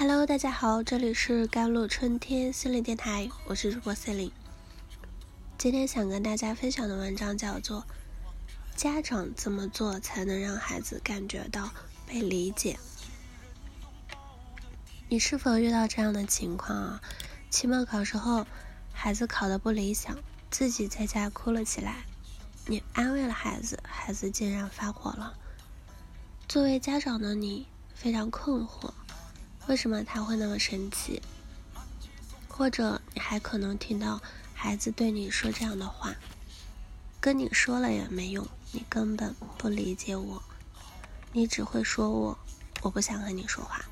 Hello，大家好，这里是甘露春天心理电台，我是主播 c e l i n e 今天想跟大家分享的文章叫做《家长怎么做才能让孩子感觉到被理解》。你是否遇到这样的情况啊？期末考试后，孩子考得不理想，自己在家哭了起来，你安慰了孩子，孩子竟然发火了。作为家长的你非常困惑。为什么他会那么生气？或者你还可能听到孩子对你说这样的话：“跟你说了也没用，你根本不理解我，你只会说我，我不想和你说话。”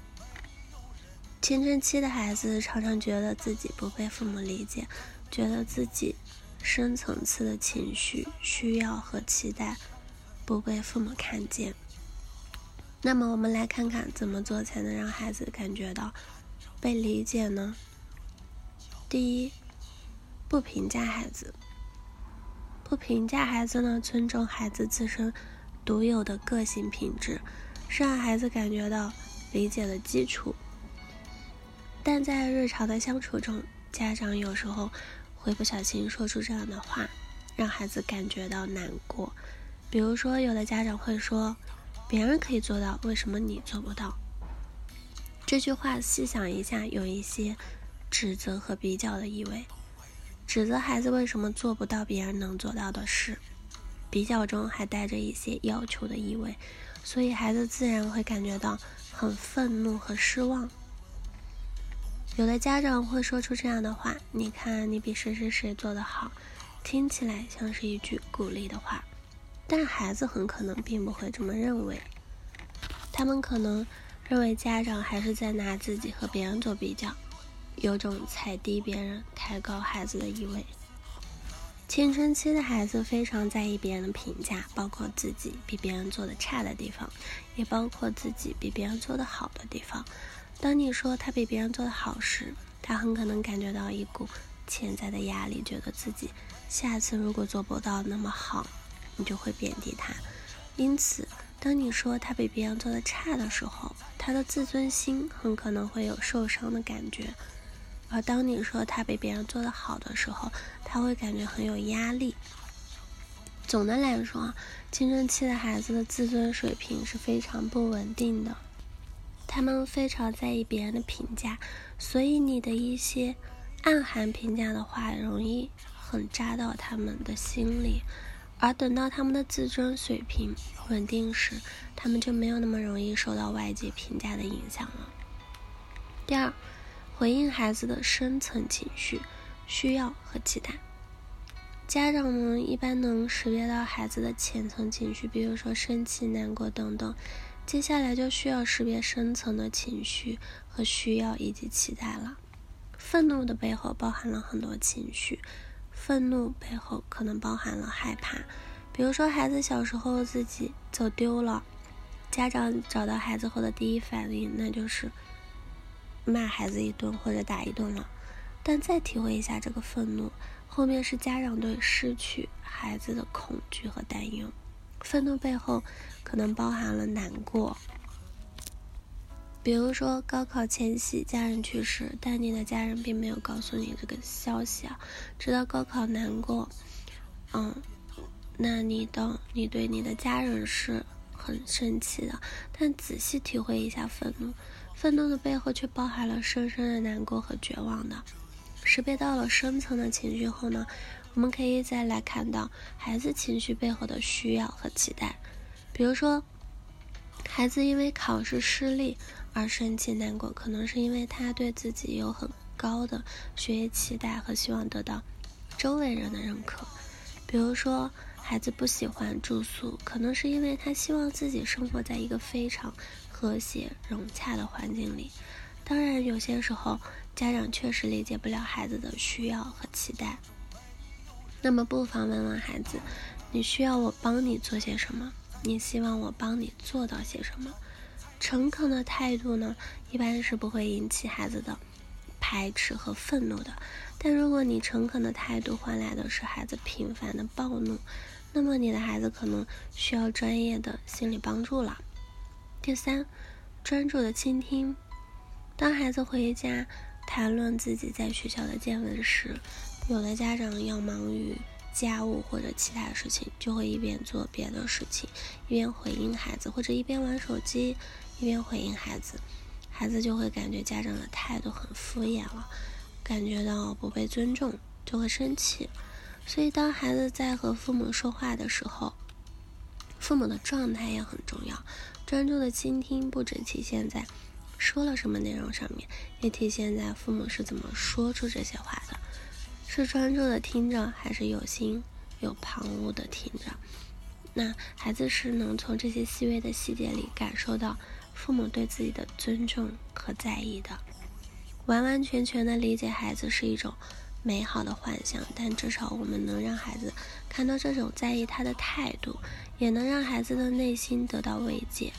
青春期的孩子常常觉得自己不被父母理解，觉得自己深层次的情绪、需要和期待不被父母看见。那么我们来看看怎么做才能让孩子感觉到被理解呢？第一，不评价孩子，不评价孩子呢，尊重孩子自身独有的个性品质，是让孩子感觉到理解的基础。但在日常的相处中，家长有时候会不小心说出这样的话，让孩子感觉到难过。比如说，有的家长会说。别人可以做到，为什么你做不到？这句话细想一下，有一些指责和比较的意味。指责孩子为什么做不到别人能做到的事，比较中还带着一些要求的意味，所以孩子自然会感觉到很愤怒和失望。有的家长会说出这样的话：“你看，你比谁谁谁做得好。”听起来像是一句鼓励的话。但孩子很可能并不会这么认为，他们可能认为家长还是在拿自己和别人做比较，有种踩低别人、抬高孩子的意味。青春期的孩子非常在意别人的评价，包括自己比别人做的差的地方，也包括自己比别人做的好的地方。当你说他比别人做的好时，他很可能感觉到一股潜在的压力，觉得自己下次如果做不到那么好。你就会贬低他，因此，当你说他比别人做的差的时候，他的自尊心很可能会有受伤的感觉；而当你说他比别人做的好的时候，他会感觉很有压力。总的来说，青春期的孩子的自尊水平是非常不稳定的，他们非常在意别人的评价，所以你的一些暗含评价的话，容易很扎到他们的心里。而等到他们的自尊水平稳定时，他们就没有那么容易受到外界评价的影响了。第二，回应孩子的深层情绪、需要和期待。家长呢，一般能识别到孩子的浅层情绪，比如说生气、难过等等。接下来就需要识别深层的情绪和需要以及期待了。愤怒的背后包含了很多情绪。愤怒背后可能包含了害怕，比如说孩子小时候自己走丢了，家长找到孩子后的第一反应那就是骂孩子一顿或者打一顿了。但再体会一下这个愤怒，后面是家长对失去孩子的恐惧和担忧。愤怒背后可能包含了难过。比如说高考前夕，家人去世，但你的家人并没有告诉你这个消息啊，直到高考难过，嗯，那你的你对你的家人是很生气的，但仔细体会一下愤怒，愤怒的背后却包含了深深的难过和绝望的。识别到了深层的情绪后呢，我们可以再来看到孩子情绪背后的需要和期待，比如说。孩子因为考试失利而生气难过，可能是因为他对自己有很高的学业期待和希望得到周围人的认可。比如说，孩子不喜欢住宿，可能是因为他希望自己生活在一个非常和谐融洽的环境里。当然，有些时候家长确实理解不了孩子的需要和期待，那么不妨问问孩子：“你需要我帮你做些什么？”你希望我帮你做到些什么？诚恳的态度呢，一般是不会引起孩子的排斥和愤怒的。但如果你诚恳的态度换来的是孩子频繁的暴怒，那么你的孩子可能需要专业的心理帮助了。第三，专注的倾听。当孩子回家谈论自己在学校的见闻时，有的家长要忙于家务或者其他事情，就会一边做别的事情，一边回应孩子，或者一边玩手机一边回应孩子，孩子就会感觉家长的态度很敷衍了，感觉到不被尊重，就会生气。所以，当孩子在和父母说话的时候，父母的状态也很重要。专注的倾听不只体现在。说了什么内容上面，也体现在父母是怎么说出这些话的，是专注的听着，还是有心有旁骛的听着？那孩子是能从这些细微的细节里感受到父母对自己的尊重和在意的。完完全全的理解孩子是一种美好的幻想，但至少我们能让孩子看到这种在意他的态度，也能让孩子的内心得到慰藉。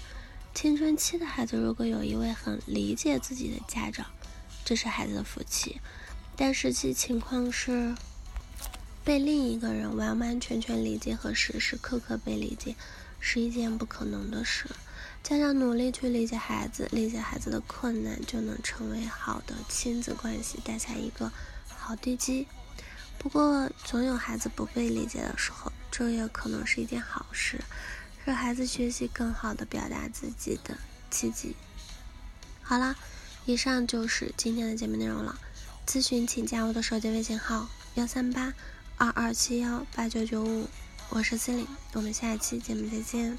青春期的孩子，如果有一位很理解自己的家长，这是孩子的福气。但实际情况是，被另一个人完完全全理解和时时刻刻被理解，是一件不可能的事。家长努力去理解孩子，理解孩子的困难，就能成为好的亲子关系打下一个好地基。不过，总有孩子不被理解的时候，这也可能是一件好事。让孩子学习更好的表达自己的契机。好了，以上就是今天的节目内容了。咨询请加我的手机微信号：幺三八二二七幺八九九五，我是司令，我们下一期节目再见。